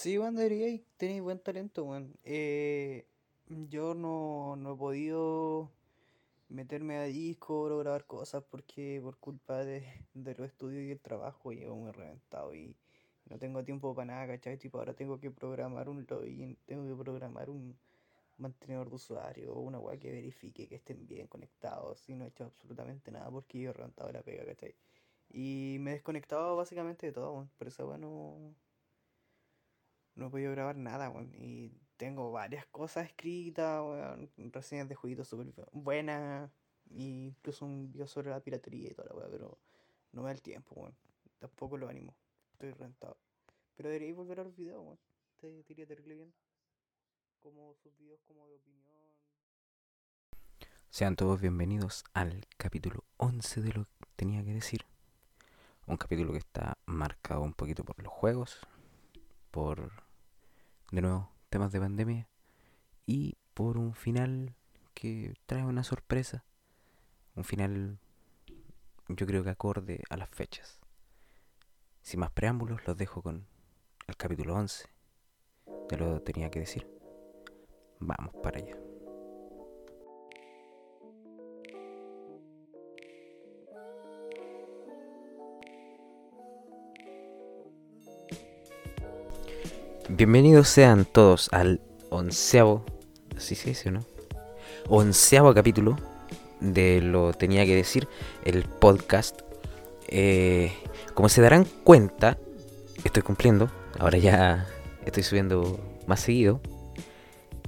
Sí, weón, deberíais, tenéis buen talento, weón. Eh, yo no, no he podido meterme a Discord o grabar cosas porque por culpa de, de los estudios y el trabajo llevo muy reventado y no tengo tiempo para nada, ¿cachai? Tipo, ahora tengo que programar un login, tengo que programar un mantenedor de usuario, una weá que verifique que estén bien conectados y no he hecho absolutamente nada porque yo he reventado la pega, ¿cachai? Y me he desconectado básicamente de todo. Por eso, bueno, no he podido grabar nada, weón. Y tengo varias cosas escritas, weón. Reseñas de jueguitos súper buenas. Y incluso un video sobre la piratería y toda la weá, pero no me da el tiempo, weón. Tampoco lo animo. Estoy rentado. Pero debería volver a los videos, weón. Te diría terrible bien. Como sus videos como de opinión. Sean todos bienvenidos al capítulo 11 de lo que tenía que decir. Un capítulo que está marcado un poquito por los juegos, por, de nuevo, temas de pandemia y por un final que trae una sorpresa. Un final, yo creo que acorde a las fechas. Sin más preámbulos, los dejo con el capítulo 11. Te lo tenía que decir. Vamos para allá. Bienvenidos sean todos al onceavo, así se dice, ¿no? Onceavo capítulo de Lo Tenía que Decir, el podcast. Eh, como se darán cuenta, estoy cumpliendo, ahora ya estoy subiendo más seguido.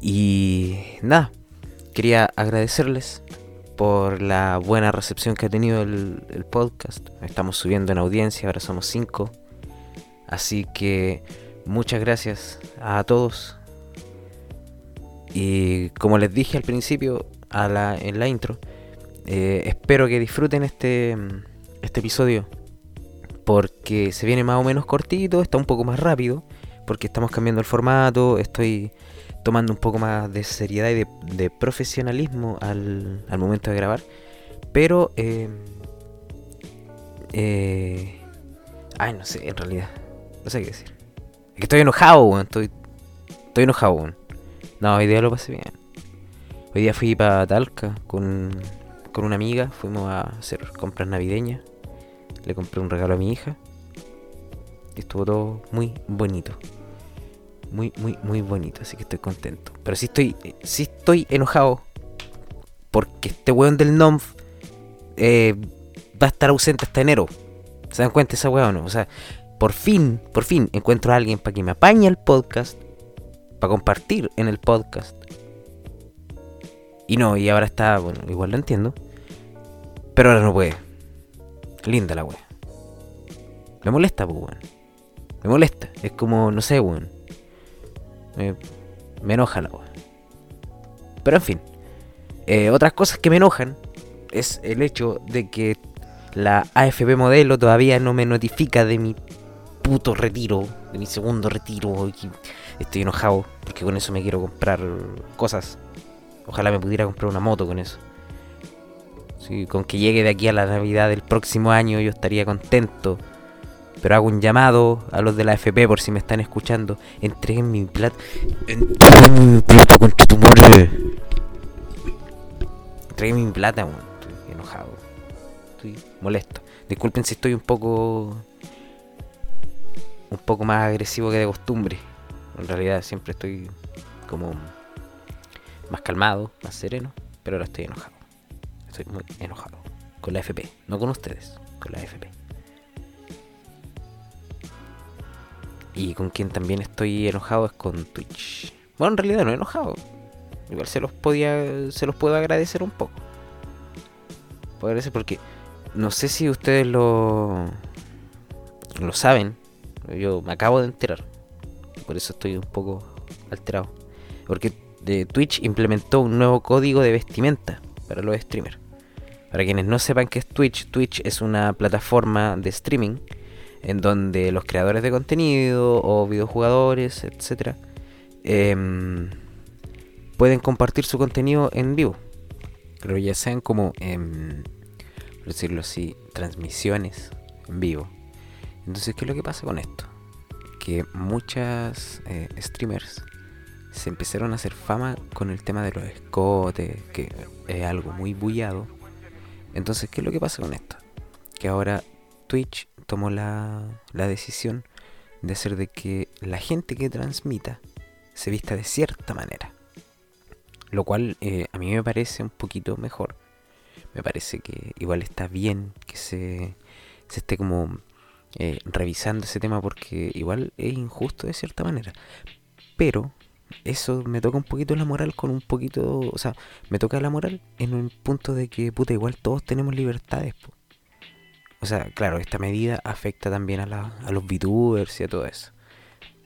Y nada, quería agradecerles por la buena recepción que ha tenido el, el podcast. Estamos subiendo en audiencia, ahora somos cinco. Así que muchas gracias a todos. Y como les dije al principio, a la, en la intro, eh, espero que disfruten este, este episodio. Porque se viene más o menos cortito, está un poco más rápido. Porque estamos cambiando el formato, estoy tomando un poco más de seriedad y de, profesionalismo al, al, momento de grabar. Pero... Eh, eh, ay, no sé, en realidad. No sé qué decir. Estoy enojado, weón. Estoy, estoy enojado, weón. No, hoy día lo pasé bien. Hoy día fui para Talca con, con una amiga. Fuimos a hacer compras navideñas. Le compré un regalo a mi hija. Y estuvo todo muy bonito. Muy, muy, muy bonito. Así que estoy contento. Pero sí estoy, sí estoy enojado. Porque este weón del NOMF eh, va a estar ausente hasta enero. ¿Se dan cuenta esa weón o no? O sea, por fin, por fin encuentro a alguien para que me apañe el podcast, para compartir en el podcast. Y no, y ahora está, bueno, igual lo entiendo. Pero ahora no puede. Linda la wea. Me molesta, pues, weón. Me molesta. Es como, no sé, weón. Me, enoja la wea. Pero en fin. Eh, otras cosas que me enojan es el hecho de que la AFP modelo todavía no me notifica de mi puto retiro, de mi segundo retiro. Estoy enojado porque con eso me quiero comprar cosas. Ojalá me pudiera comprar una moto con eso. Sí, con que llegue de aquí a la Navidad del próximo año yo estaría contento. Pero hago un llamado a los de la FP por si me están escuchando. Entreguen mi plata. Entreguen mi plata, con. Entreguen mi plata. Estoy enojado. Estoy molesto. Disculpen si estoy un poco un poco más agresivo que de costumbre. En realidad siempre estoy como más calmado, más sereno, pero ahora estoy enojado. Estoy muy enojado con la FP, no con ustedes, con la FP. Y con quien también estoy enojado es con Twitch. Bueno, en realidad no he enojado. Igual se los podía se los puedo agradecer un poco. Agradecer porque no sé si ustedes lo lo saben, yo me acabo de enterar. Por eso estoy un poco alterado. Porque de Twitch implementó un nuevo código de vestimenta para los streamers. Para quienes no sepan qué es Twitch, Twitch es una plataforma de streaming en donde los creadores de contenido o videojugadores, etc., eh, pueden compartir su contenido en vivo. Pero ya sean como, eh, por decirlo así, transmisiones en vivo. Entonces, ¿qué es lo que pasa con esto? que muchas eh, streamers se empezaron a hacer fama con el tema de los escotes, que es algo muy bullado. Entonces, ¿qué es lo que pasa con esto? Que ahora Twitch tomó la, la decisión de hacer de que la gente que transmita se vista de cierta manera. Lo cual eh, a mí me parece un poquito mejor. Me parece que igual está bien que se, se esté como eh, revisando ese tema porque igual es injusto de cierta manera. Pero eso me toca un poquito la moral con un poquito, o sea, me toca la moral en un punto de que, puta, igual todos tenemos libertades. O sea, claro, esta medida afecta también a, la, los VTubers y a todo eso.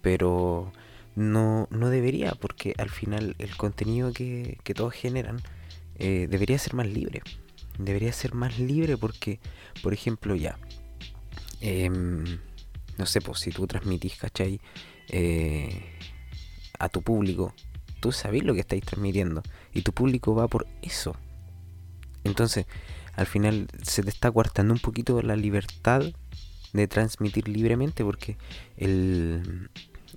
Pero no, no debería, porque al final el contenido que, que todos generan eh, debería ser más libre. Debería ser más libre porque, por ejemplo, ya, em, no sé, pues si tú transmitís, ¿cachai? Eh, a tu público, tú sabés lo que estáis transmitiendo y tu público va por eso. Entonces, al final se te está coartando un poquito la libertad de transmitir libremente porque el,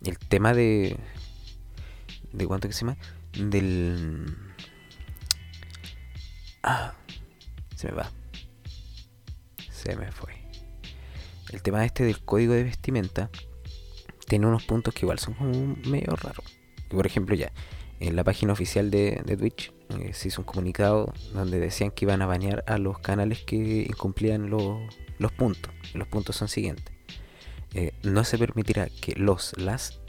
el tema de. ¿De cuánto que se llama? Del. Ah, se me va. Se me fue. El tema este del código de vestimenta tiene unos puntos que igual son como medio raros. Por ejemplo, ya, en la página oficial de, Twitch eh, se hizo un comunicado donde decían que iban a banear a los canales que incumplían los, los puntos. Los puntos son siguientes. Eh, no se permitirá que los, las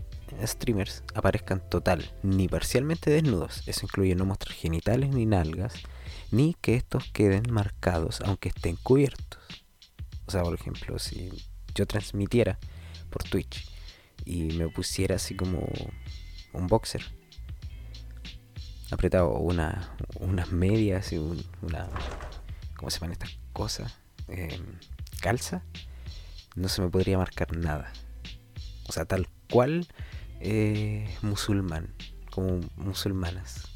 streamers aparezcan total ni parcialmente desnudos. Eso incluye no mostrar genitales ni nalgas, ni que estos queden marcados aunque estén cubiertos. O sea, por ejemplo, si yo transmitiera por Twitch y me pusiera así como un boxer apretado, una, unas medias y una. ¿Cómo se llaman estas cosas? Em, calza, no se me podría marcar nada. O sea, tal cual eh, musulmán, como musulmanas.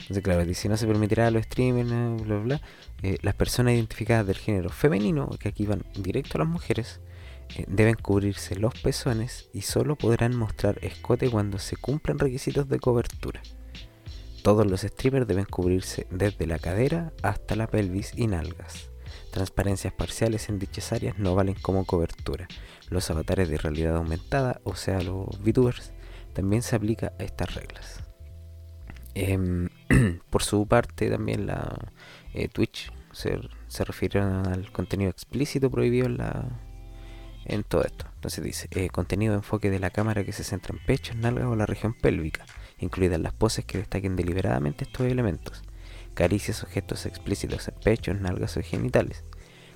Entonces, claro, si no se permitirá a los streamers, bla, bla, bla, eh, las personas identificadas del género femenino, que aquí van directo a las mujeres, eh, deben cubrirse los pezones y solo podrán mostrar escote cuando se cumplan requisitos de cobertura. Todos los streamers deben cubrirse desde la cadera hasta la pelvis y nalgas. Transparencias parciales en dichas áreas no valen como cobertura. Los avatares de realidad aumentada, o sea, los VTubers, también se aplica a estas reglas. Em, por su parte, también la eh, Twitch se, se refirieron al contenido explícito prohibido en, la, en todo esto. Entonces dice, eh, contenido de enfoque de la cámara que se centra en pechos, nalgas o la región pélvica, incluidas las poses que destaquen deliberadamente estos elementos caricias o gestos explícitos en pechos, nalgas o genitales,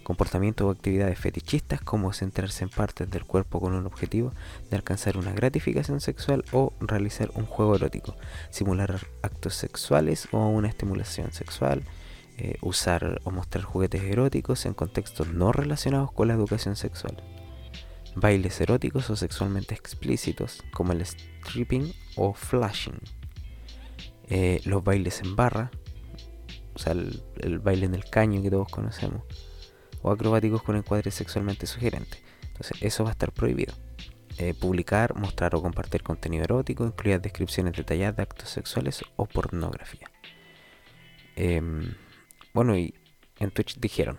comportamientos o actividades fetichistas como centrarse en partes del cuerpo con un objetivo de alcanzar una gratificación sexual o realizar un juego erótico, simular actos sexuales o una estimulación sexual, eh, usar o mostrar juguetes eróticos en contextos no relacionados con la educación sexual, bailes eróticos o sexualmente explícitos como el stripping o flashing, eh, los bailes en barra, o sea, el, baile en el caño que todos conocemos, o acrobáticos con encuadres sexualmente sugerentes. Entonces, eso va a estar prohibido. Eh, publicar, mostrar o compartir contenido erótico, incluidas descripciones detalladas de actos sexuales o pornografía. Em, bueno, y en Twitch dijeron,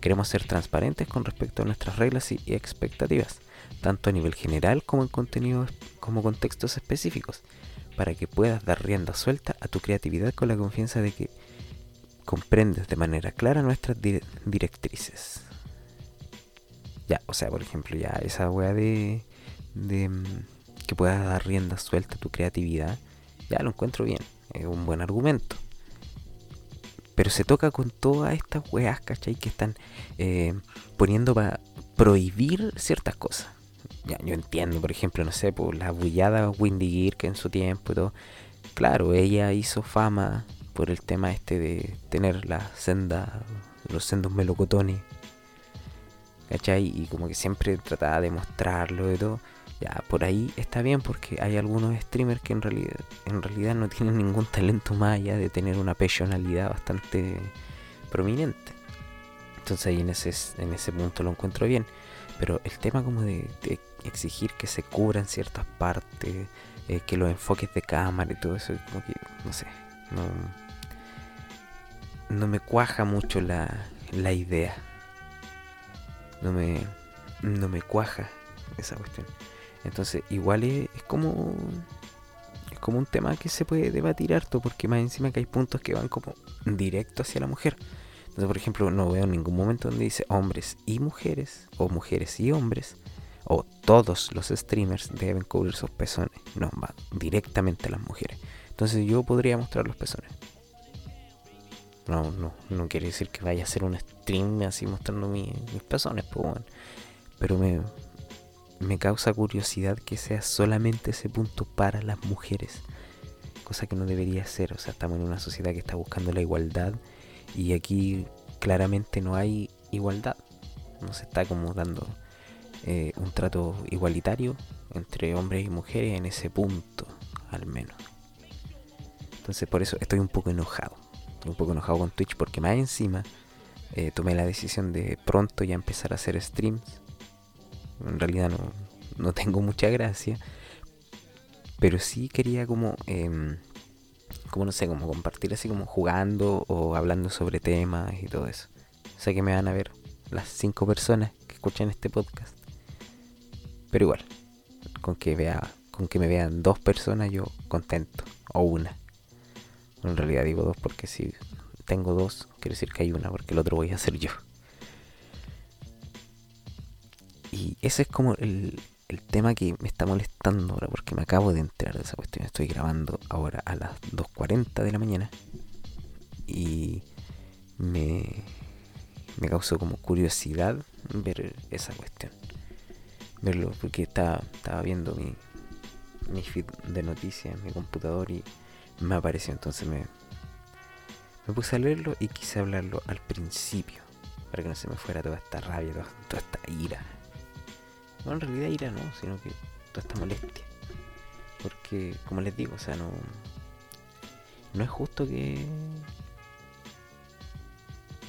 queremos ser transparentes con respecto a nuestras reglas y, y expectativas, tanto a nivel general como en contenidos como contextos específicos, para que puedas dar rienda suelta a tu creatividad con la confianza de que comprendes de manera clara nuestras directrices. Ya, o sea, por ejemplo, ya esa weá de, de mm, que puedas dar rienda suelta a tu creatividad, ya lo encuentro bien, es un buen argumento. Pero se toca con todas estas weas, ¿cachai? Que están eh, poniendo para prohibir ciertas cosas. Ya, yo entiendo, por ejemplo, no sé, por la bullada Windy Gear que en su tiempo y todo. Claro, ella hizo fama por el tema este de tener la senda, los sendos melocotones. ¿Cachai? Y como que siempre trataba de mostrarlo y todo. Ya, por ahí está bien porque hay algunos streamers que en realidad, en realidad no tienen ningún talento más allá de tener una personalidad bastante prominente. Entonces ahí en ese, en ese punto lo encuentro bien. Pero el tema como de, exigir que se cubran ciertas partes, eh, que los enfoques de cámara y todo eso, como que, no sé, no, no me cuaja mucho la, la idea. No me, no me cuaja esa cuestión. Entonces, igual es, es como es como un tema que se puede debatir harto porque más encima que hay puntos que van como directo hacia la mujer. Entonces, por ejemplo, no veo ningún momento donde dice hombres y mujeres o mujeres y hombres o todos los streamers deben cubrir sus pezones. No, va directamente a las mujeres. Entonces yo podría mostrar los pezones. No, no, no quiere decir que vaya a hacer un stream así mostrando mis pezones, pues, bueno. pero me, me causa curiosidad que sea solamente ese punto para las mujeres. Cosa que no debería ser. O sea, estamos en una sociedad que está buscando la igualdad y aquí claramente no hay igualdad. No se está como dando eh, un trato igualitario entre hombres y mujeres en ese punto, al menos. Entonces por eso estoy un poco enojado. Estoy un poco enojado con Twitch porque más encima eh, tomé la decisión de pronto ya empezar a hacer streams en realidad no, no tengo mucha gracia. Pero sí quería como, eh, como no sé, como compartir así como jugando o hablando sobre temas y todo eso. Sé que me van a ver las cinco personas que escuchan este podcast. Pero igual, con que vea, con que me vean dos personas yo contento. O una. En realidad digo dos porque si tengo dos, quiere decir que hay una, porque el otro voy a hacer yo. Y ese es como el, tema que me está molestando ahora, porque me acabo de enterar de esa cuestión. Estoy grabando ahora a las 2.40 de la mañana. Y me, me causó como curiosidad ver esa cuestión. Verlo, porque estaba, estaba viendo mi, mi feed de noticias en mi computador y me apareció. Entonces me, me puse a leerlo y quise hablarlo al principio. Para que no se me fuera toda esta rabia, toda esta ira no, en realidad ira no, sino que toda esta molestia. Porque, como les digo, o sea, no. No es justo que.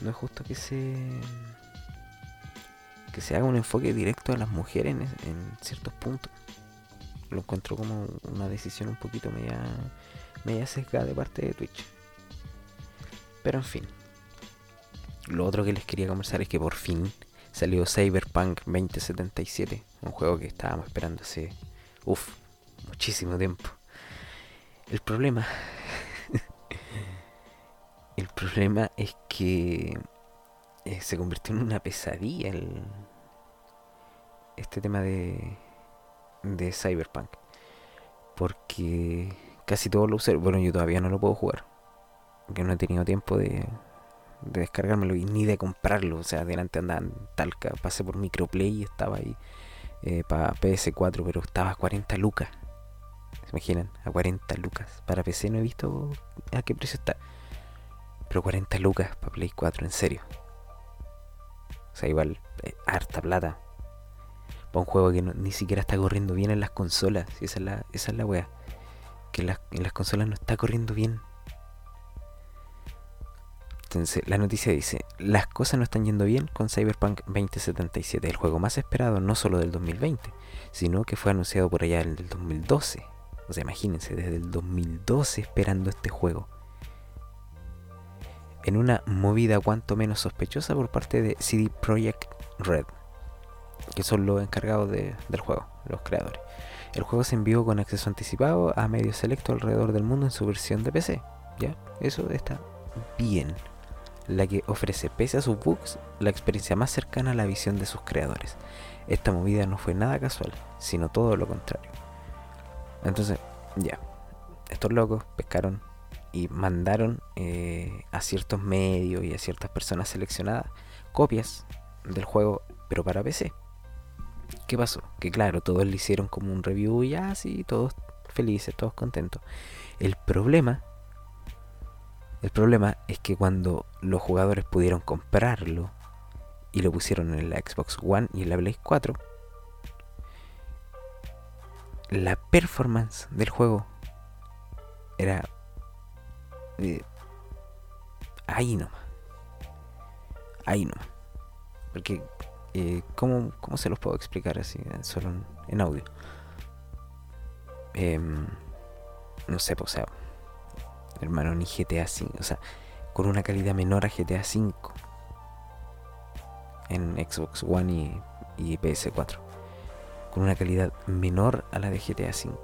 No es justo que se. Que se haga un enfoque directo a las mujeres en, ciertos puntos. Lo encuentro como una decisión un poquito media. Media sesgada de parte de Twitch. Pero en fin. Lo otro que les quería conversar es que por fin salió Cyberpunk 2077, un juego que estábamos esperando hace, uff, muchísimo tiempo. El problema, el problema es que eh, se convirtió en una pesadilla el, este tema de, de Cyberpunk. Porque casi todos lo usé. Bueno, yo todavía no lo puedo jugar. Porque no he tenido tiempo de, de descargármelo y ni de comprarlo. O sea, adelante andaba en Talca, pasé por Microplay y estaba ahí eh, para PS4, pero estaba a 40 lucas. ¿Se imaginan? A 40 lucas. Para PC no he visto a qué precio está. Pero 40 lucas para Play 4, en serio. O sea, igual, eh, harta plata. Para un juego que ni siquiera está corriendo bien en las consolas. Esa es la, esa es la wea. Que en las consolas no está corriendo bien la noticia dice, las cosas no están yendo bien con Cyberpunk 2077, el juego más esperado no solo del 2020, sino que fue anunciado por allá en el 2012. O sea, imagínense, desde el 2012 esperando este juego. En una movida cuanto menos sospechosa por parte de CD Projekt Red, que son los encargados del juego, los creadores. El juego se envió con acceso anticipado a medios selectos alrededor del mundo en su versión de PC. ¿Ya? Eso está bien la que ofrece, pese a sus bugs, la experiencia más cercana a la visión de sus creadores. Esta movida no fue nada casual, sino todo lo contrario. Entonces, ya, estos locos pescaron y mandaron eh, a ciertos medios y a ciertas personas seleccionadas copias del juego, pero para PC. ¿Qué pasó? Que claro, todos le hicieron como un review y así, todos felices, todos contentos. El problema el problema es que cuando los jugadores pudieron comprarlo y lo pusieron en la Xbox One y en la Play 4, la performance del juego era eh, ahí nomás. Ahí nomás. Porque, eh, ¿cómo, se los puedo explicar así? Solo en audio. Em, no sé, pues, o sea, hermano, ni GTA 5, o sea, con una calidad menor a GTA 5 en Xbox One y, PS4, con una calidad menor a la de GTA 5.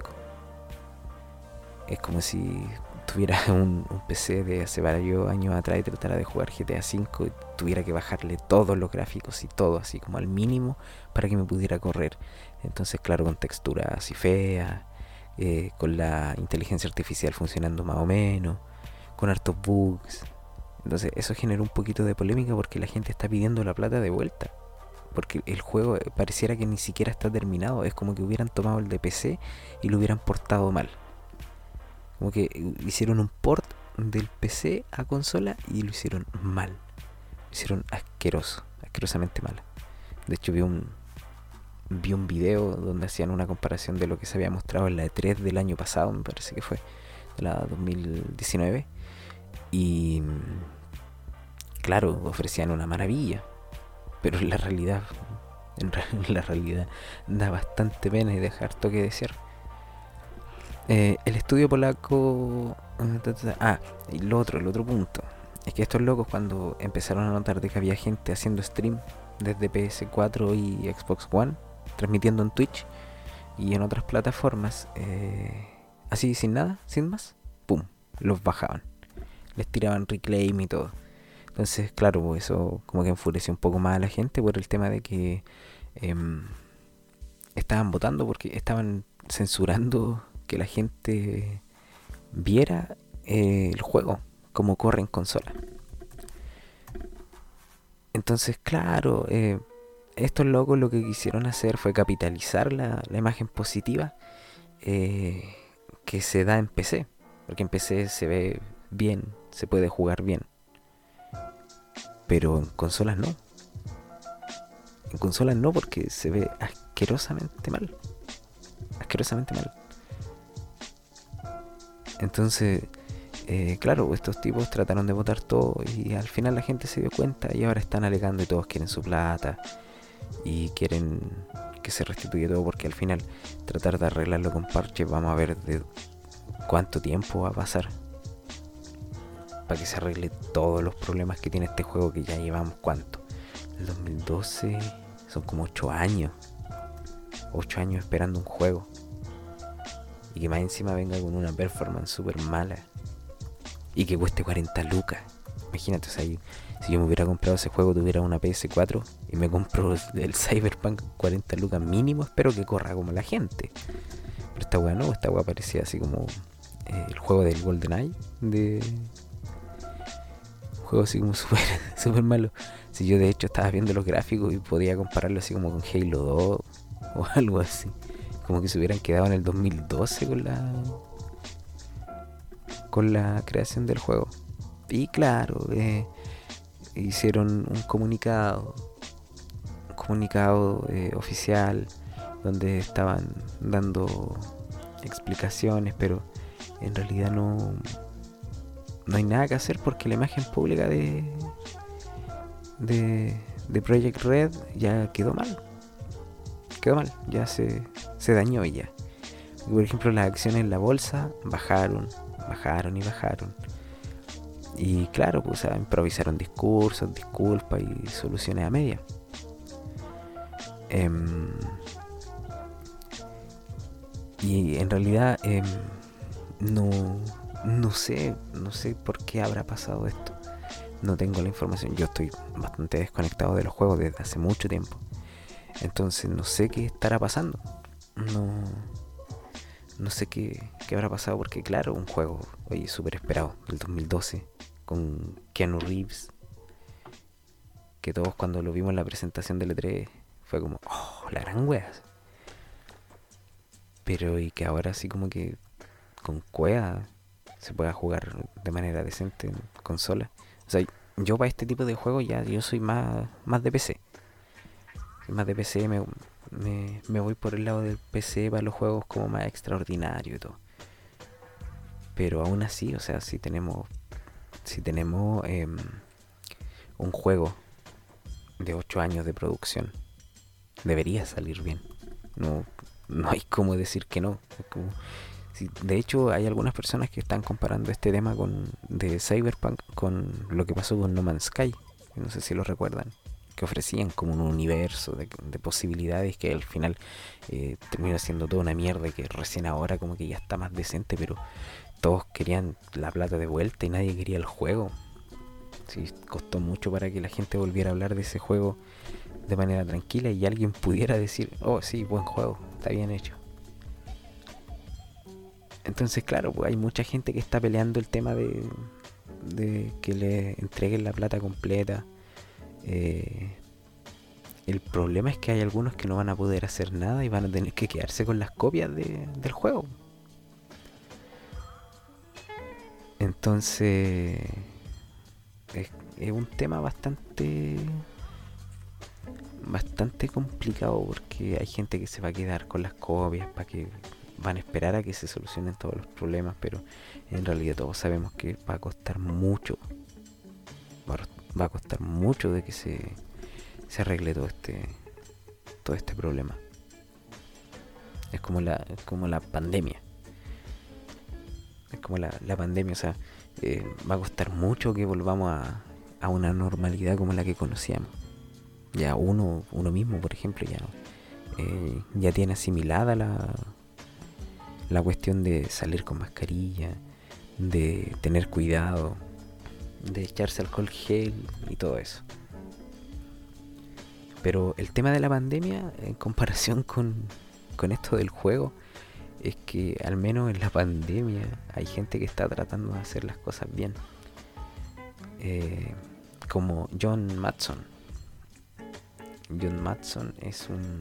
Es como si tuviera un, PC de hace varios años atrás y tratara de jugar GTA 5 y tuviera que bajarle todos los gráficos y todo así como al mínimo para que me pudiera correr. Entonces, claro, con textura así fea eh, con la inteligencia artificial funcionando más o menos, con hartos bugs. Entonces eso genera un poquito de polémica porque la gente está pidiendo la plata de vuelta. Porque el juego eh, pareciera que ni siquiera está terminado. Es como que hubieran tomado el de PC y lo hubieran portado mal. Como que hicieron un port del PC a consola y lo hicieron mal. Lo hicieron asqueroso, asquerosamente mal. De hecho vi un, vi un video donde hacían una comparación de lo que se había mostrado en la E3 del año pasado, me parece que fue, de la 2019. Y claro, ofrecían una maravilla, pero en la realidad, en, la realidad da bastante pena y dejar toque de cierre. Eh, el estudio polaco... Ah, y lo otro, el otro punto. Es que estos locos cuando empezaron a notar de que había gente haciendo stream desde PS4 y Xbox One, transmitiendo en Twitch y en otras plataformas, eh, así sin nada, sin más, ¡pum! Los bajaban. Les tiraban reclaim y todo. Entonces, claro, pues eso como que enfureció un poco más a la gente por el tema de que em, estaban votando porque estaban censurando que la gente viera eh, el juego como corre en consola. Entonces, claro, eh, estos locos lo que quisieron hacer fue capitalizar la, imagen positiva eh, que se da en PC. Porque en PC se ve bien, se puede jugar bien. Pero en consolas no. En consolas no porque se ve asquerosamente mal. Asquerosamente mal. Entonces, eh, claro, estos tipos trataron de votar todo y al final la gente se dio cuenta y ahora están alegando y todos quieren su plata y quieren que se restituya todo porque al final tratar de arreglarlo con parches vamos a ver de cuánto tiempo va a pasar para que se arregle todos los problemas que tiene este juego que ya llevamos cuánto. El 2012 son como 8 años 8 años esperando un juego y que más encima venga con una performance super mala y que cueste 40 lucas imagínate o sea, si yo me hubiera comprado ese juego, tuviera una PS4 y me compro el Cyberpunk 40 lucas mínimo, espero que corra como la gente. Pero esta weá no, esta weá parecía así como eh, el juego del GoldenEye. De... Un juego así como súper super malo. Si yo de hecho estaba viendo los gráficos y podía compararlo así como con Halo 2 o algo así. Como que se hubieran quedado en el 2012 con la con la creación del juego. Y claro, eh, hicieron un comunicado, un comunicado eh, oficial donde estaban dando explicaciones, pero en realidad no, no hay nada que hacer porque la imagen pública de, de, de Project Red ya quedó mal. Quedó mal, ya se, se dañó ya. Por ejemplo, las acciones en la bolsa bajaron, bajaron y bajaron. Y claro, pues improvisaron discursos, disculpas y soluciones a media. Em, y en realidad em, no, no sé, no sé por qué habrá pasado esto. No tengo la información. Yo estoy bastante desconectado de los juegos desde hace mucho tiempo. Entonces no sé qué estará pasando. No, no sé qué, qué habrá pasado porque claro, un juego, oye, súper esperado, del 2012 con Keanu Reeves. Que todos cuando lo vimos en la presentación del E3 fue como, oh, la gran wea. Pero y que ahora sí como que con cueva se pueda jugar de manera decente en consola. O sea, yo para este tipo de juegos ya yo soy más, más de PC. Más de PC, me, me, voy por el lado del PC para los juegos como más extraordinario y todo. Pero aún así, o sea, si tenemos si tenemos em, un juego de 8 años de producción, debería salir bien. No, no hay como decir que no. de hecho, hay algunas personas que están comparando este tema con de Cyberpunk con lo que pasó con No Man's Sky. No sé si lo recuerdan. Que ofrecían como un universo de, posibilidades que al final eh, terminó siendo toda una mierda que recién ahora como que ya está más decente, pero todos querían la plata de vuelta y nadie quería el juego. Sí, costó mucho para que la gente volviera a hablar de ese juego de manera tranquila y alguien pudiera decir, oh sí, buen juego, está bien hecho. Entonces, claro, pues hay mucha gente que está peleando el tema de que le entreguen la plata completa. Eh, el problema es que hay algunos que no van a poder hacer nada y van a tener que quedarse con las copias del juego. Entonces, es, es un tema bastante bastante complicado porque hay gente que se va a quedar con las copias para que van a esperar a que se solucionen todos los problemas, pero en realidad todos sabemos que va a costar mucho. Va a costar mucho de que se, se arregle todo este todo este problema. Es como la, como la pandemia. Es como la, la pandemia, o sea, eh, va a costar mucho que volvamos a, a una normalidad como la que conocíamos ya uno, uno mismo, por ejemplo, ya, eh, ya tiene asimilada la, la cuestión de salir con mascarilla, de tener cuidado, de echarse alcohol gel y todo eso. Pero el tema de la pandemia, en comparación con, con esto del juego, es que al menos en la pandemia hay gente que está tratando de hacer las cosas bien. Eh, como John Matson, John Matson es un,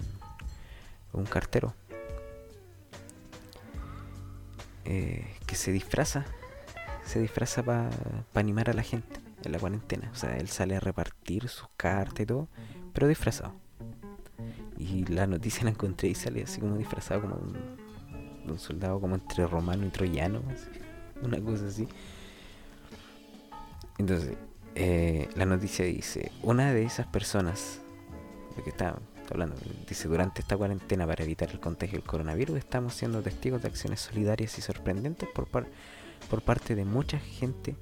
un cartero eh, que se disfraza, se disfraza para animar a la gente en la cuarentena. O sea, él sale a repartir sus cartas y todo, pero disfrazado. Y la noticia la encontré y sale así como disfrazado como un, soldado como entre romano y troyano, una cosa así. Entonces, eh, la noticia dice, una de esas personas que está, hablando, dice, durante esta cuarentena para evitar el contagio del coronavirus estamos siendo testigos de acciones solidarias y sorprendentes por, por parte de mucha gente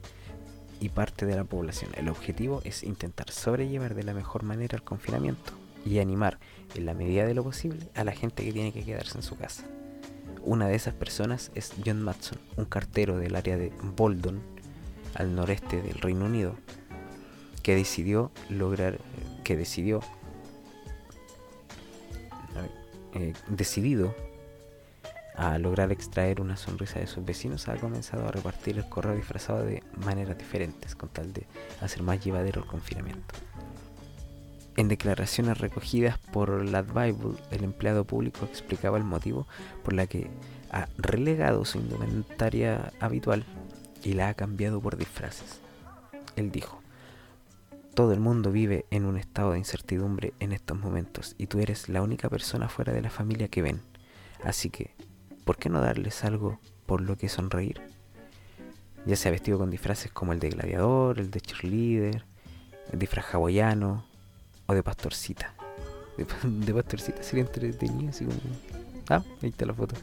y parte de la población. El objetivo es intentar sobrellevar de la mejor manera el confinamiento y animar, en la medida de lo posible, a la gente que tiene que quedarse en su casa. Una de esas personas es John Matson, un cartero del área de Boldon, al noreste del Reino Unido, que decidió lograr, que decidió eh, decidido a lograr extraer una sonrisa de sus vecinos, ha comenzado a repartir el correo disfrazado de maneras diferentes, con tal de hacer más llevadero el confinamiento. En declaraciones recogidas por la Bible, el empleado público explicaba el motivo por la que ha relegado su indumentaria habitual y la ha cambiado por disfraces. Él dijo, todo el mundo vive en un estado de incertidumbre en estos momentos y tú eres la única persona fuera de la familia que ven. Así que, ¿por qué no darles algo por lo que sonreír? Ya sea vestido con disfraces como el de gladiador, el de cheerleader, el disfraz hawaiano o de pastorcita. De, pastorcita sería entretenido, así como... Ah, ahí está la foto.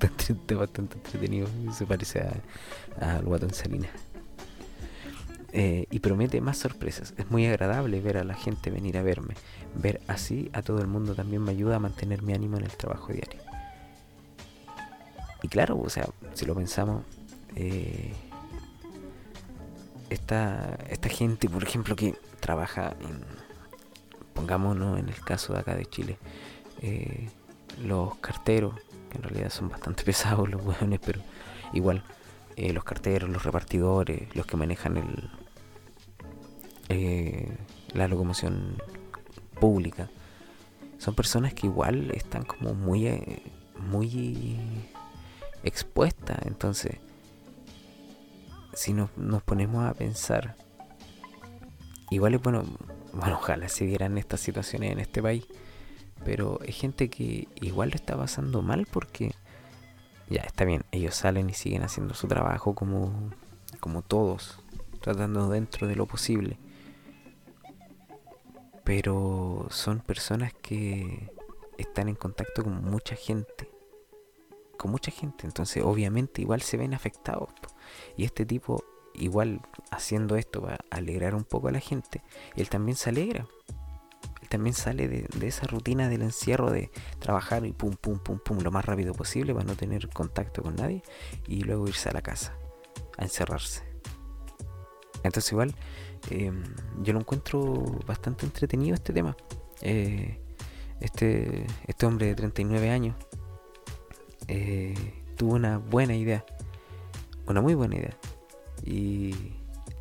Está bastante entretenido. Se parece al guatón Salinas. Eh, y promete más sorpresas. Es muy agradable ver a la gente venir a verme. Ver así a todo el mundo también me ayuda a mantener mi ánimo en el trabajo diario. Y claro, o sea, si lo pensamos, eh, esta, esta gente, por ejemplo, que trabaja en, pongámonos en el caso de acá de Chile, eh, los carteros, que en realidad son bastante pesados los hueones, pero igual, los carteros, los repartidores, los que manejan el, eh, la locomoción pública. Son personas que igual están como muy, eh, muy expuestas. Entonces, si nos, nos ponemos a pensar, igual es bueno, bueno, ojalá se dieran estas situaciones en este país. Pero hay gente que igual lo está pasando mal porque ya está bien, ellos salen y siguen haciendo su trabajo como, como todos, tratando dentro de lo posible pero son personas que están en contacto con mucha gente. Con mucha gente. Entonces, obviamente, igual se ven afectados. Y este tipo, igual haciendo esto para alegrar un poco a la gente, él también se alegra. Él también sale de, de esa rutina del encierro de trabajar y pum, pum, pum, pum, lo más rápido posible para no tener contacto con nadie y luego irse a la casa a encerrarse. Entonces, igual, em, yo lo encuentro bastante entretenido este tema. Eh, este, este hombre de 39 años eh, tuvo una buena idea, una muy buena idea. Y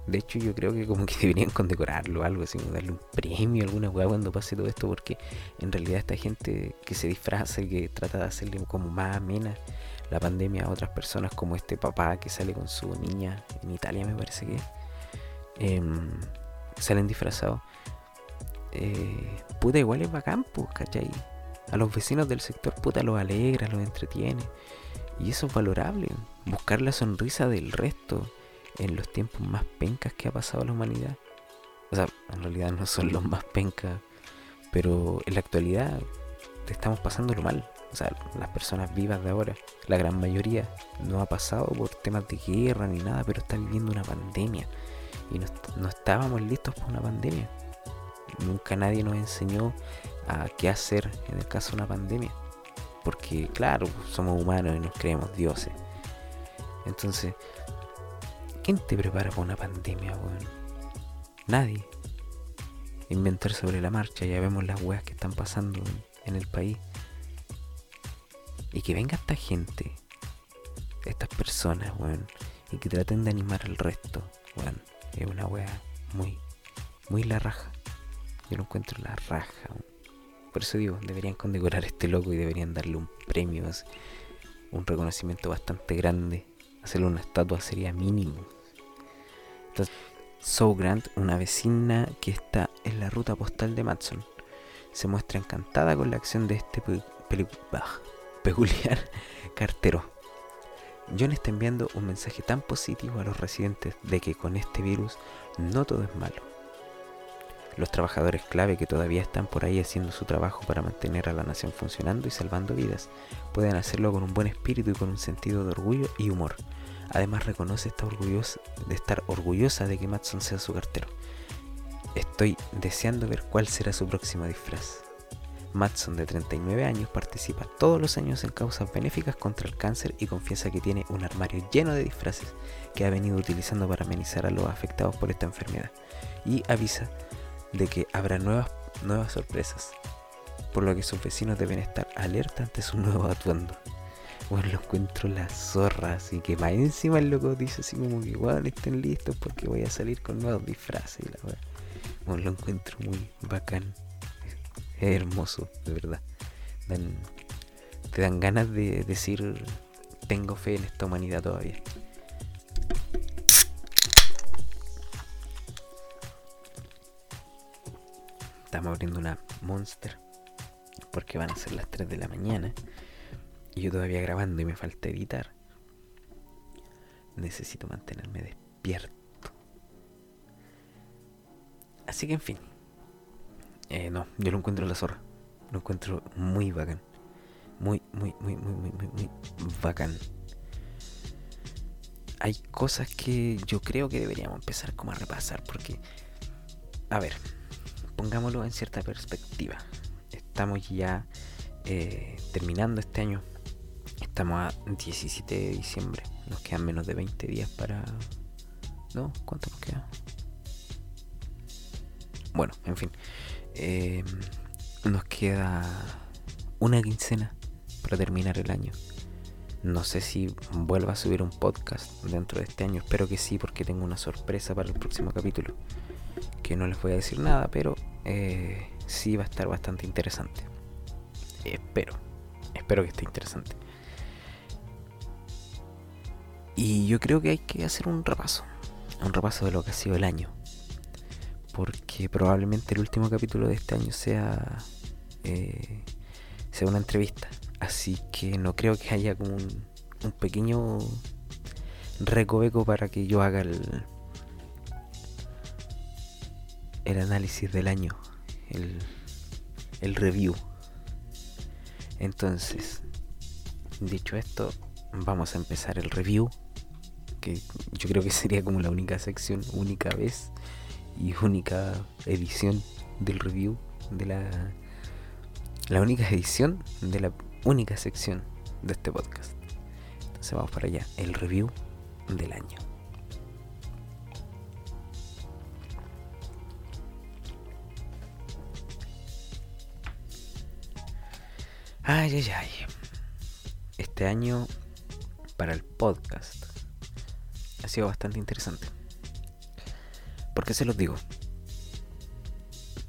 de hecho yo creo que como que deberían condecorarlo algo así, darle un premio, alguna weá cuando pase todo esto, porque en realidad esta gente que se disfraza y que trata de hacerle como más amena la pandemia a otras personas, como este papá que sale con su niña en Italia me parece que em, salen disfrazados eh, puta, igual es bacán, pues, ¿cachai? A los vecinos del sector, puta, los alegra, los entretiene. Y eso es valorable. Buscar la sonrisa del resto en los tiempos más pencas que ha pasado la humanidad. O sea, en realidad no son los más pencas, pero en la actualidad estamos pasándolo mal. O sea, las personas vivas de ahora, la gran mayoría, no ha pasado por temas de guerra ni nada, pero está viviendo una pandemia. Y no, no estábamos listos para una pandemia. Nunca nadie nos enseñó a qué hacer en el caso de una pandemia. Porque, claro, somos humanos y nos creemos dioses. Entonces, ¿quién te prepara para una pandemia, weón? Nadie. Inventar sobre la marcha, ya vemos las weas que están pasando en, el país. Y que venga esta gente, estas personas, weón, y que traten de animar al resto, weón, es una wea muy, muy la raja. Yo lo encuentro la raja. Por eso digo, deberían condecorar este loco y deberían darle un premio, un reconocimiento bastante grande. Hacerle una estatua sería mínimo. So Grant, una vecina que está en la ruta postal de Matson, se muestra encantada con la acción de este peculiar cartero. John está enviando un mensaje tan positivo a los residentes de que con este virus no todo es malo los trabajadores clave que todavía están por ahí haciendo su trabajo para mantener a la nación funcionando y salvando vidas, pueden hacerlo con un buen espíritu y con un sentido de orgullo y humor. Además reconoce estar orgullosa de que Matson sea su cartero. Estoy deseando ver cuál será su próximo disfraz. Matson, de 39 años, participa todos los años en causas benéficas contra el cáncer y confiesa que tiene un armario lleno de disfraces que ha venido utilizando para amenizar a los afectados por esta enfermedad. Y avisa de que habrá nuevas, nuevas sorpresas, por lo que sus vecinos deben estar alerta ante su nuevo atuendo. Bueno, lo encuentro la zorra, así que más encima el loco dice así como que igual estén listos porque voy a salir con nuevos disfraces la Bueno, lo encuentro muy bacán. Es hermoso, de verdad. te dan ganas de decir tengo fe en esta humanidad todavía. Abriendo una Monster. Porque van a ser las 3 de la mañana. Y yo todavía grabando y me falta editar. Necesito mantenerme despierto. Así que en fin. Eh, no, yo lo encuentro la zorra. Lo encuentro muy bacán. Muy, muy, muy, muy, muy, muy, muy bacán. Hay cosas que yo creo que deberíamos empezar como a repasar porque... A ver, pongámoslo en cierta perspectiva. Estamos ya eh, terminando este año. Estamos a 17 de diciembre. Nos quedan menos de 20 días para... ¿No? ¿Cuánto nos queda? Bueno, en fin. Eh, nos queda una quincena para terminar el año. No sé si vuelva a subir un podcast dentro de este año. Espero que sí, porque tengo una sorpresa para el próximo capítulo. Que no les voy a decir nada, pero eh, sí va a estar bastante interesante. Espero, espero que esté interesante. Y yo creo que hay que hacer un repaso, un repaso de lo que ha sido el año. Porque probablemente el último capítulo de este año sea, eh, sea una entrevista. Así que no creo que haya como un, un pequeño recoveco para que yo haga el, el análisis del año, el, el review. Entonces, dicho esto, vamos a empezar el review. Que yo creo que sería como la única sección, única vez y única edición del review de la. La única edición de la única sección de este podcast. Entonces vamos para allá, el review del año. Ay, ay, ay. Este año para el podcast ha sido bastante interesante. ¿Por qué se los digo?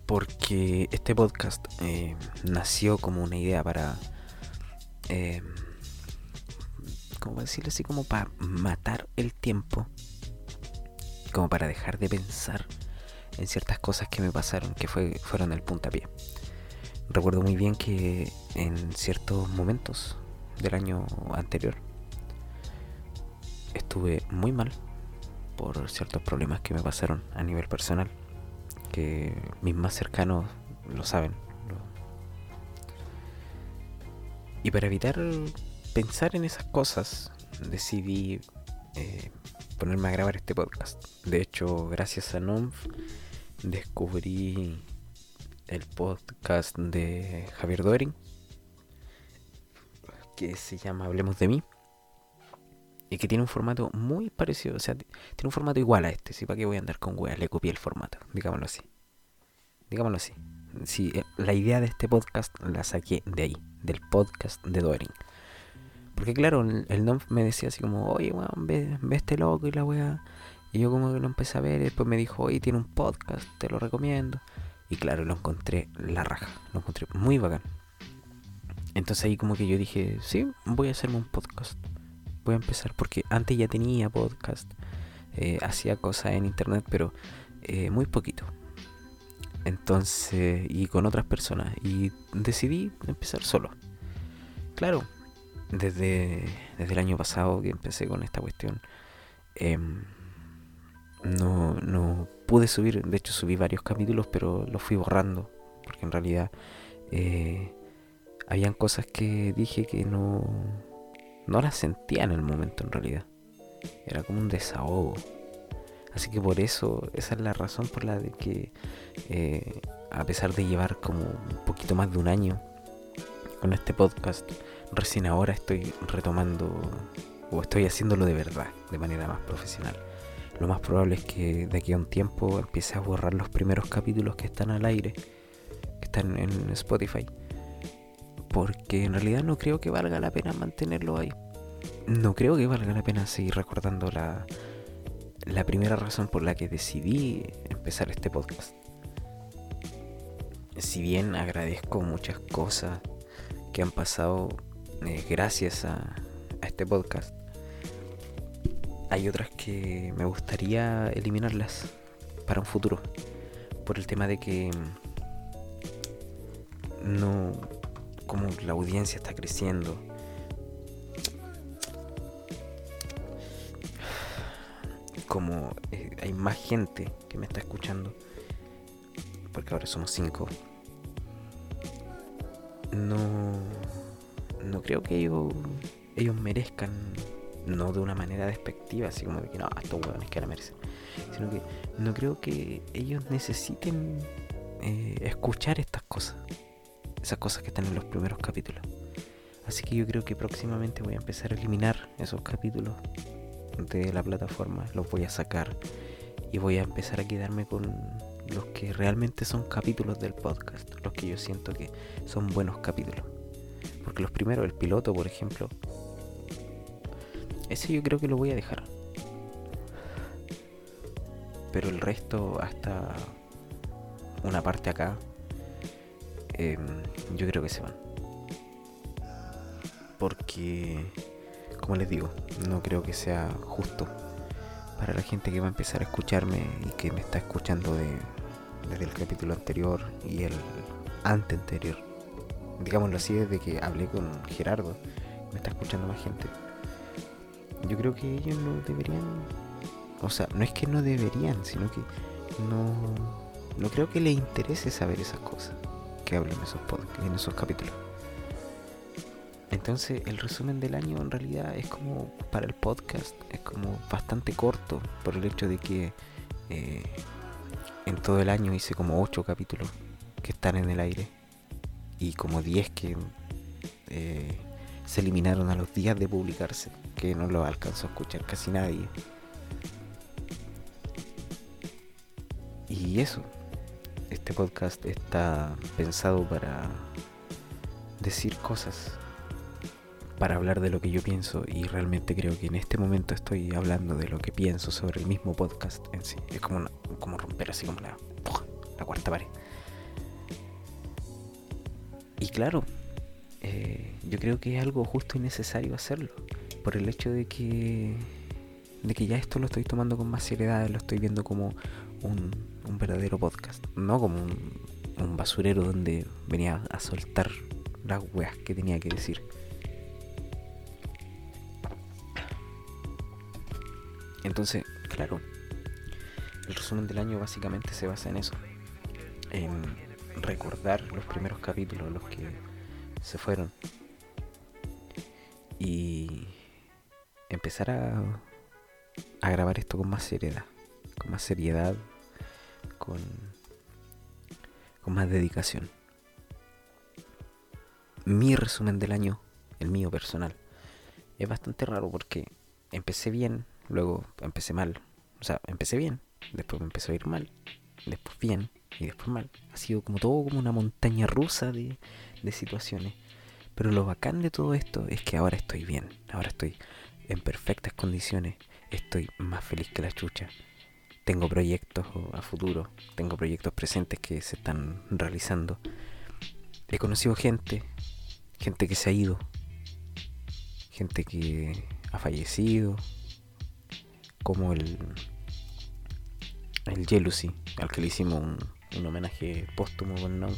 Porque este podcast eh, nació como una idea para... Eh, ¿Cómo decirlo así? Como para matar el tiempo. Como para dejar de pensar en ciertas cosas que me pasaron, que fue, fueron el puntapié recuerdo muy bien que en ciertos momentos del año anterior estuve muy mal por ciertos problemas que me pasaron a nivel personal, que mis más cercanos lo saben. Y para evitar pensar en esas cosas, decidí eh, ponerme a grabar este podcast. De hecho, gracias a NOMF descubrí el podcast de Javier Doering, que se llama Hablemos de mí, y que tiene un formato muy parecido, o sea, tiene un formato igual a este, si para qué voy a andar con weas, le copié el formato, digámoslo así. Digámoslo así. Si eh, la idea de este podcast la saqué de ahí, del podcast de Doering. Porque claro, el, el me decía así como, oye, weón, ve, ve, este loco y la wea. Y yo como que lo empecé a ver y después me dijo, oye, tiene un podcast, te lo recomiendo. Y claro, lo encontré la raja, lo encontré muy bacán. Entonces ahí como que yo dije, sí, voy a hacerme un podcast. Voy a empezar porque antes ya tenía podcast, eh, hacía cosas en internet, pero eh, muy poquito. Entonces, y con otras personas. Y decidí empezar solo. Claro, desde, desde el año pasado que empecé con esta cuestión, em, no, no pude subir, de hecho subí varios capítulos, pero los fui borrando, porque en realidad eh, habían cosas que dije que no, no las sentía en el momento en realidad. Era como un desahogo. Así que por eso, esa es la razón por la de que, eh, a pesar de llevar como un poquito más de un año con este podcast, recién ahora estoy retomando o estoy haciéndolo de verdad, de manera más profesional lo más probable es que de aquí a un tiempo empiece a borrar los primeros capítulos que están al aire, que están en Spotify. Porque en realidad no creo que valga la pena mantenerlo ahí. No creo que valga la pena seguir recordando la, la primera razón por la que decidí empezar este podcast. Si bien agradezco muchas cosas que han pasado eh, gracias a, a este podcast, hay otras que me gustaría eliminarlas para un futuro. Por el tema de que no. como la audiencia está creciendo. Como eh, hay más gente que me está escuchando. Porque ahora somos cinco. No. No creo que ellos. ellos merezcan no de una manera despectiva, así como de que no, estos huevones que la merecen, sino que no creo que ellos necesiten eh, escuchar estas cosas, esas cosas que están en los primeros capítulos. Así que yo creo que próximamente voy a empezar a eliminar esos capítulos de la plataforma, los voy a sacar y voy a empezar a quedarme con los que realmente son capítulos del podcast, los que yo siento que son buenos capítulos. Porque los primeros, el piloto, por ejemplo, ese yo creo que lo voy a dejar. Pero el resto, hasta una parte acá, em, yo creo que se van. Porque, como les digo, no creo que sea justo para la gente que va a empezar a escucharme y que me está escuchando desde el capítulo anterior y el ante anterior. Digámoslo así, desde que hablé con Gerardo, me está escuchando más gente yo creo que ellos no deberían, o sea, no es que no deberían, sino que no, no creo que les interese saber esas cosas que hablan esos, en esos capítulos. Entonces el resumen del año en realidad es como para el podcast, es como bastante corto por el hecho de que eh, en todo el año hice como 8 capítulos que están en el aire y como 10 que eh, se eliminaron a los días de publicarse, que no lo alcanzó a escuchar casi nadie. Y eso, este podcast está pensado para decir cosas para hablar de lo que yo pienso y realmente creo que en este momento estoy hablando de lo que pienso sobre el mismo podcast en sí. Es como, como romper así como la, la cuarta pared. Y claro, eh, yo creo que es algo justo y necesario hacerlo. Por el hecho de que, de que ya esto lo estoy tomando con más seriedad, lo estoy viendo como un, un verdadero podcast. No como un, un basurero donde venía a soltar las weas que tenía que decir. Entonces, claro, el resumen del año básicamente se basa en eso. En recordar los primeros capítulos, los que se fueron. Y empezar a, grabar esto con más seriedad. Con más seriedad. Con, con más dedicación. Mi resumen del año, el mío personal, es bastante raro porque empecé bien, luego empecé mal. O sea, empecé bien, después me empezó a ir mal, después bien y después mal. Ha sido como todo como una montaña rusa de, de situaciones. Pero lo bacán de todo esto es que ahora estoy bien, ahora estoy en perfectas condiciones, estoy más feliz que la chucha. Tengo proyectos a futuro, tengo proyectos presentes que se están realizando. He conocido gente, gente que se ha ido, gente que ha fallecido, como el el Jealousy, al que le hicimos un, un homenaje póstumo con Nom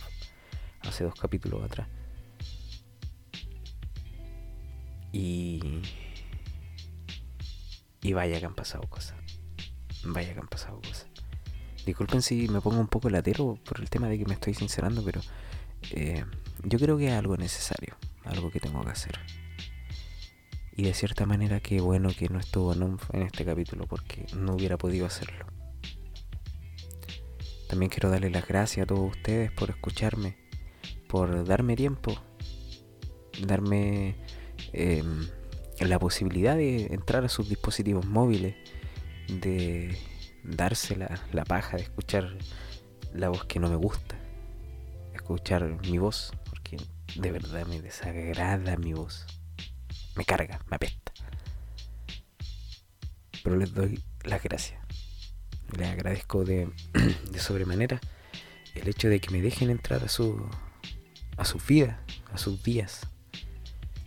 hace dos capítulos atrás. Y. Y vaya que han pasado cosas. Vaya que han pasado cosas. Disculpen si me pongo un poco latero por el tema de que me estoy sincerando, pero eh, yo creo que es algo necesario, algo que tengo que hacer. Y de cierta manera que bueno que no estuvo en este capítulo porque no hubiera podido hacerlo. También quiero darle las gracias a todos ustedes por escucharme, por darme tiempo, darme eh, la posibilidad de entrar a sus dispositivos móviles, de darse la, paja de escuchar la voz que no me gusta, escuchar mi voz, porque de verdad me desagrada mi voz, me carga, me apesta. Pero les doy las gracias, les agradezco de, de sobremanera el hecho de que me dejen entrar a su a sus vidas, a sus días,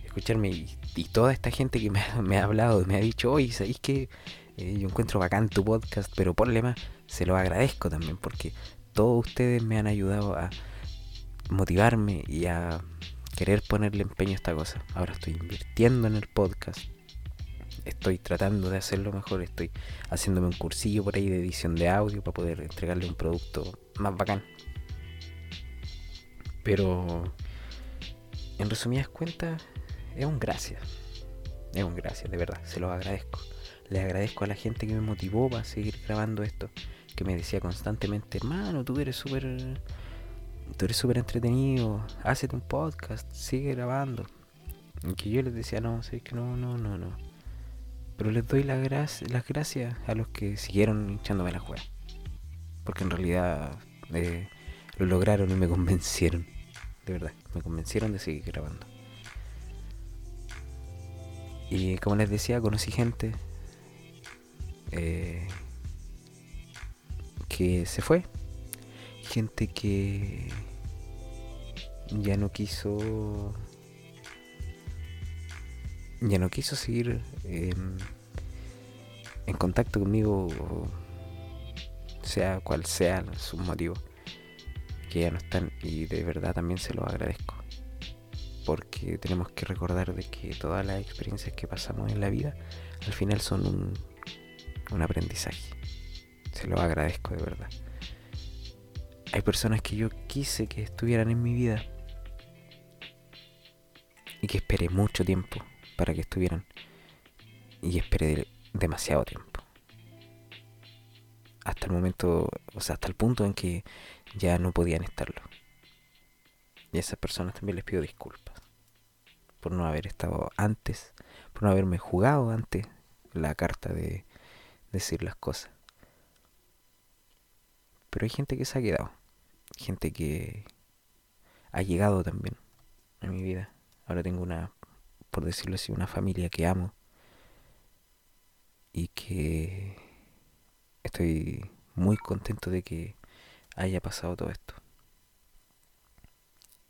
escucharme y, y toda esta gente que me, ha- hablado, me ha dicho, oye, ¿sabéis que eh, yo encuentro bacán tu podcast, pero por lema se lo agradezco también porque todos ustedes me han ayudado a motivarme y a querer ponerle empeño a esta cosa. Ahora estoy invirtiendo en el podcast. Estoy tratando de hacerlo mejor. Estoy haciéndome un cursillo por ahí de edición de audio para poder entregarle un producto más bacán. Pero en resumidas cuentas, es un gracias. Es un gracias, de verdad, se los agradezco. Le agradezco a la gente que me motivó para seguir grabando esto. Que me decía constantemente, hermano, tú eres súper. Tú eres súper entretenido. Hácete un podcast, sigue grabando. Y que yo les decía, no, sé que no, no, no, no. Pero les doy la las gracias a los que siguieron hinchándome la juega. Porque en realidad eh, lo lograron y me convencieron. De verdad, me convencieron de seguir grabando. Y como les decía, conocí gente eh, que se fue. Gente que ya no quiso. Ya no quiso seguir em, en contacto conmigo, sea cual sea su motivo, que ya no están y de verdad también se lo agradezco porque tenemos que recordar de que todas las experiencias que pasamos en la vida al final son un, un aprendizaje. Se lo agradezco de verdad. Hay personas que yo quise que estuvieran en mi vida y que esperé mucho tiempo para que estuvieran. Y esperé demasiado tiempo. Hasta el momento, o sea, hasta el punto en que ya no podían estarlo. Y a esas personas también les pido disculpas por no haber estado antes, por no haberme jugado antes la carta de decir las cosas. Pero hay gente que se ha quedado, gente que ha llegado también a mi vida. Ahora tengo una, por decirlo así, una familia que amo y que estoy muy contento de que haya pasado todo esto.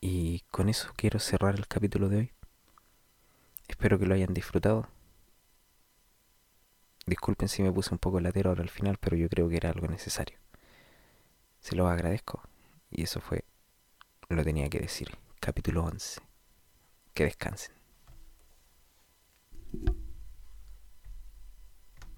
Y con eso quiero cerrar el capítulo de hoy. Espero que lo hayan disfrutado. Disculpen si me puse un poco latero ahora al final, pero yo creo que era algo necesario. Se lo agradezco. Y eso fue, lo tenía que decir. Capítulo 11. Que descansen.